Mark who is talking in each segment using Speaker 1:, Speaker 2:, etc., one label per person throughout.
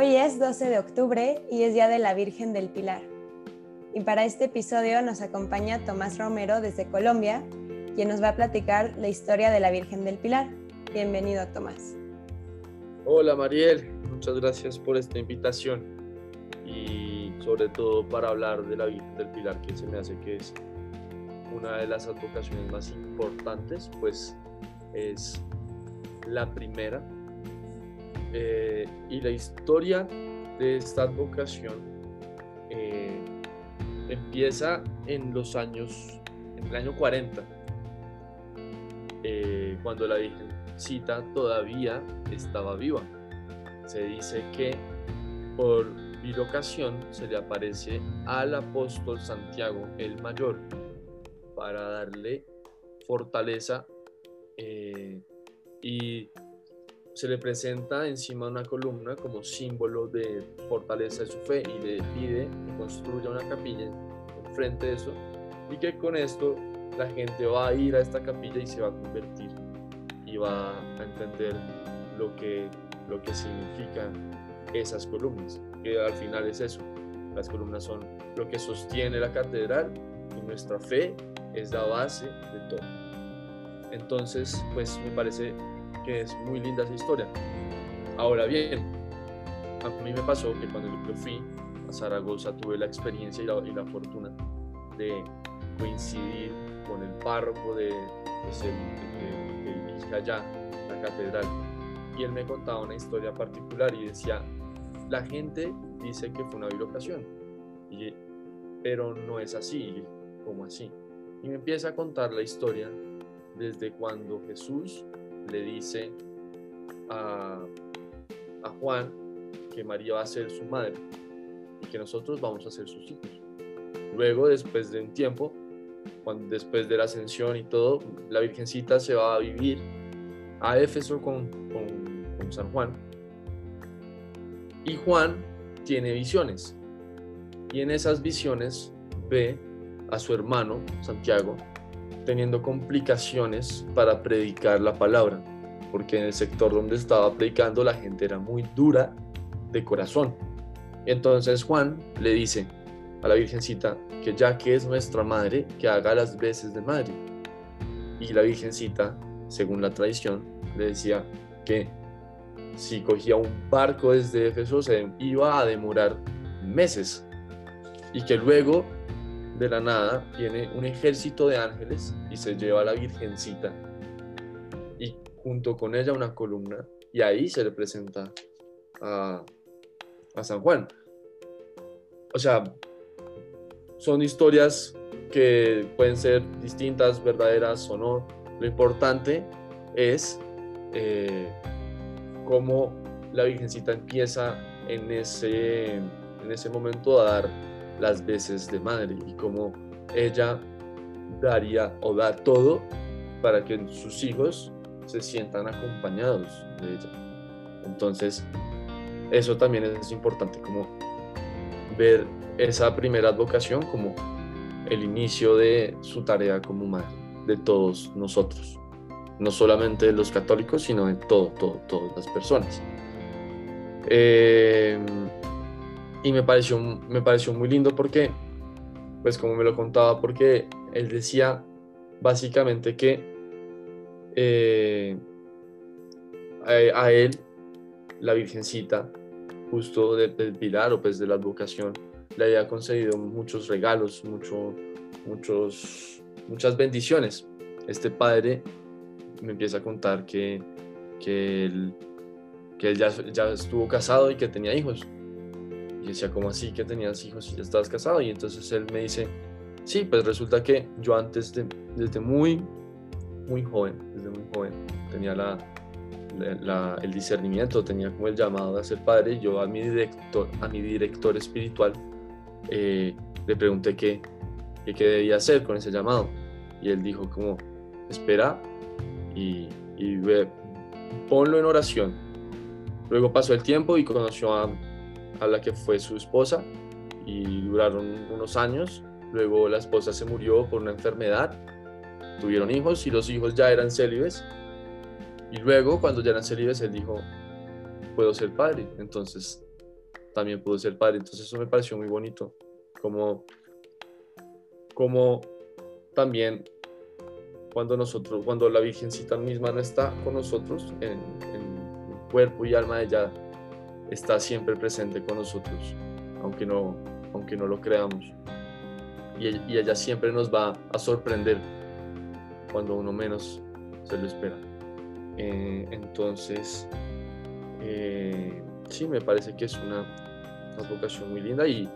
Speaker 1: Hoy es 12 de octubre y es Día de la Virgen del Pilar. Y para este episodio nos acompaña Tomás Romero desde Colombia, quien nos va a platicar la historia de la Virgen del Pilar. Bienvenido, Tomás.
Speaker 2: Hola, Mariel. Muchas gracias por esta invitación y sobre todo para hablar de la Virgen del Pilar, que se me hace que es una de las advocaciones más importantes, pues es la primera eh, y la historia de esta advocación eh, empieza en los años, en el año 40, eh, cuando la Virgencita todavía estaba viva. Se dice que por bilocación se le aparece al apóstol Santiago el Mayor para darle fortaleza y se le presenta encima una columna como símbolo de fortaleza de su fe y le pide que construya una capilla enfrente de eso y que con esto la gente va a ir a esta capilla y se va a convertir y va a entender lo que, lo que significan esas columnas, que al final es eso. Las columnas son lo que sostiene la catedral y nuestra fe es la base de todo. Entonces, pues me parece que es muy linda esa historia. Ahora bien, a mí me pasó que cuando yo fui a Zaragoza tuve la experiencia y la, y la fortuna de coincidir con el párroco de, que dirige allá la catedral. Y él me contaba una historia particular y decía, la gente dice que fue una bilocación, y, pero no es así, como así? Y me empieza a contar la historia desde cuando Jesús le dice a, a Juan que María va a ser su madre y que nosotros vamos a ser sus hijos. Luego, después de un tiempo, cuando, después de la ascensión y todo, la Virgencita se va a vivir a Éfeso con, con, con San Juan. Y Juan tiene visiones. Y en esas visiones ve a su hermano, Santiago, teniendo complicaciones para predicar la palabra, porque en el sector donde estaba predicando la gente era muy dura de corazón. Entonces Juan le dice a la Virgencita que ya que es nuestra madre, que haga las veces de madre. Y la Virgencita, según la tradición, le decía que si cogía un barco desde Éfeso se iba a demorar meses y que luego de la nada viene un ejército de ángeles y se lleva a la Virgencita y junto con ella una columna y ahí se le presenta a, a San Juan. O sea, son historias que pueden ser distintas, verdaderas o no. Lo importante es eh, cómo la Virgencita empieza en ese, en ese momento a dar las veces de madre y cómo ella daría o da todo para que sus hijos se sientan acompañados de ella. Entonces, eso también es importante, como ver esa primera advocación como el inicio de su tarea como madre, de todos nosotros, no solamente de los católicos, sino de todo, todo, todas las personas. Eh, y me pareció, me pareció muy lindo porque, pues como me lo contaba, porque él decía básicamente que eh, a, él, la Virgencita, justo del Pilar o pues de la advocación, le había concedido muchos regalos, mucho, muchos, muchas bendiciones. Este padre me empieza a contar que, que él, que él ya, ya estuvo casado y que tenía hijos y decía, ¿cómo así que tenías hijos y ya estabas casado? Y entonces él me dice, sí, pues resulta que yo antes, de, desde muy, muy joven, desde muy joven, tenía la, el discernimiento, tenía como el llamado de ser padre. Yo a mi director, a mi director espiritual eh, le pregunté qué, qué, debía hacer con ese llamado. Y él dijo como, espera y, y ve, ponlo en oración. Luego pasó el tiempo y conoció a a la que fue su esposa y duraron unos años. Luego la esposa se murió por una enfermedad, tuvieron hijos y los hijos ya eran célibes. Y luego cuando ya eran célibes él dijo, puedo ser padre. Entonces también pudo ser padre. Entonces eso me pareció muy bonito, como, como también cuando nosotros, cuando la Virgencita misma no está con nosotros, en, en cuerpo y alma, ella está siempre presente con nosotros, aunque no, aunque no lo creamos. Y, y ella siempre nos va a sorprender cuando uno menos se lo espera. Eh, entonces, eh, sí, me parece que es una, una vocación muy linda y,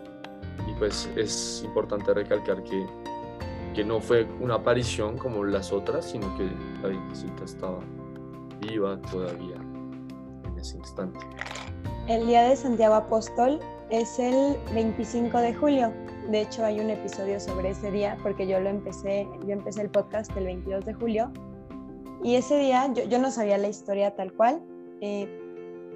Speaker 2: y, pues es importante recalcar que, que no fue una aparición como las otras, sino que la Virgencita estaba viva todavía en ese instante.
Speaker 1: El día de Santiago Apóstol es el 25 de julio. De hecho, hay un episodio sobre ese día porque yo lo empecé, yo empecé el podcast el 22 de julio y ese día yo, yo no sabía la historia tal cual. Eh,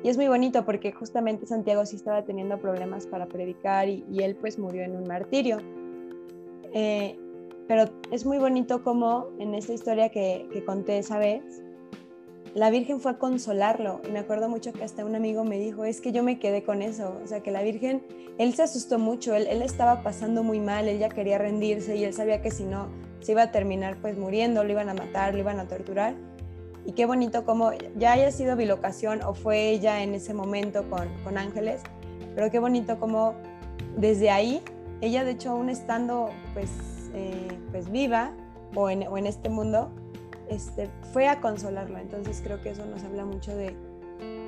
Speaker 1: y es muy bonito porque justamente Santiago sí estaba teniendo problemas para predicar y, y él pues murió en un martirio. Eh, pero es muy bonito como en esta historia que, que, conté esa vez, la Virgen fue a consolarlo. Y me acuerdo mucho que hasta un amigo me dijo, es que yo me quedé con eso. O sea, que la Virgen, él se asustó mucho, él, él estaba pasando muy mal, él ya quería rendirse y él sabía que si no se iba a terminar pues muriendo, lo iban a matar, lo iban a torturar. Y qué bonito como ya haya sido bilocación o fue ella en ese momento con, con Ángeles, pero qué bonito como desde ahí, ella de hecho aún estando pues, eh, pues viva o en, o en este mundo, este, fue a consolarlo. Entonces creo que eso nos habla mucho de,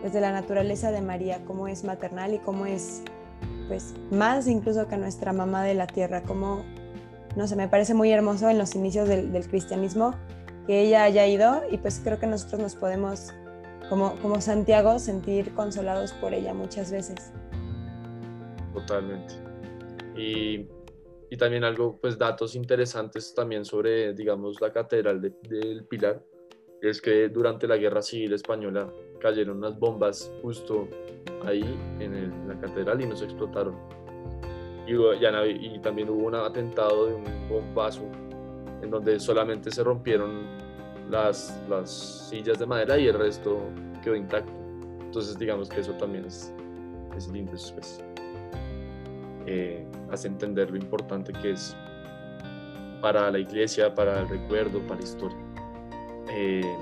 Speaker 1: pues, de la naturaleza de María, cómo es maternal y cómo es pues más incluso que nuestra mamá de la tierra, como no sé, me parece muy hermoso en los inicios del, del, cristianismo que ella haya ido y pues creo que nosotros nos podemos, como, como Santiago, sentir consolados por ella muchas veces.
Speaker 2: Totalmente. Y, y también algo, pues datos interesantes también sobre, digamos, la catedral de, del Pilar, es que durante la Guerra Civil Española cayeron unas bombas justo ahí en, el, en la catedral y nos explotaron y, y, también hubo un atentado de un bombazo en donde solamente se rompieron las, las sillas de madera y el resto quedó intacto. Entonces digamos que eso también es, es lindo, pues, eh, hace entender lo importante que es para la iglesia, para el recuerdo, para la historia. Eh,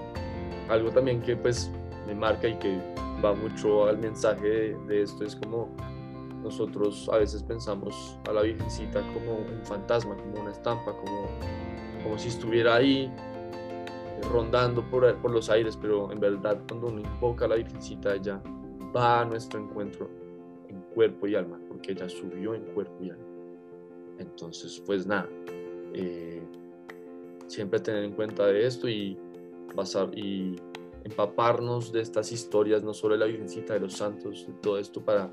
Speaker 2: algo también que pues me marca y que va mucho al mensaje de, de esto es como nosotros a veces pensamos a la Virgencita como un fantasma, como una estampa, como, como si estuviera ahí eh, rondando por, por los aires, pero en verdad cuando uno invoca a la Virgencita, ella va a nuestro encuentro en cuerpo y alma, porque ella subió en cuerpo y alma. Entonces, pues nada, eh, siempre tener en cuenta de esto y pasar y empaparnos de estas historias, no solo de la Virgencita, de los santos, de todo esto para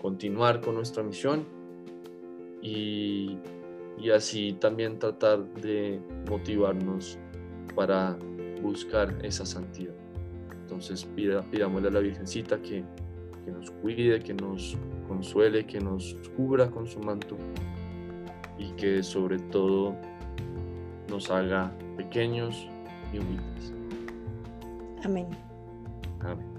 Speaker 2: continuar con nuestra misión y, y así también tratar de motivarnos para buscar esa santidad. Entonces pidámosle a la Virgencita que, que nos cuide, que nos consuele, que nos cubra con su manto y que sobre todo nos haga pequeños y humildes.
Speaker 1: Amén.
Speaker 2: Amén.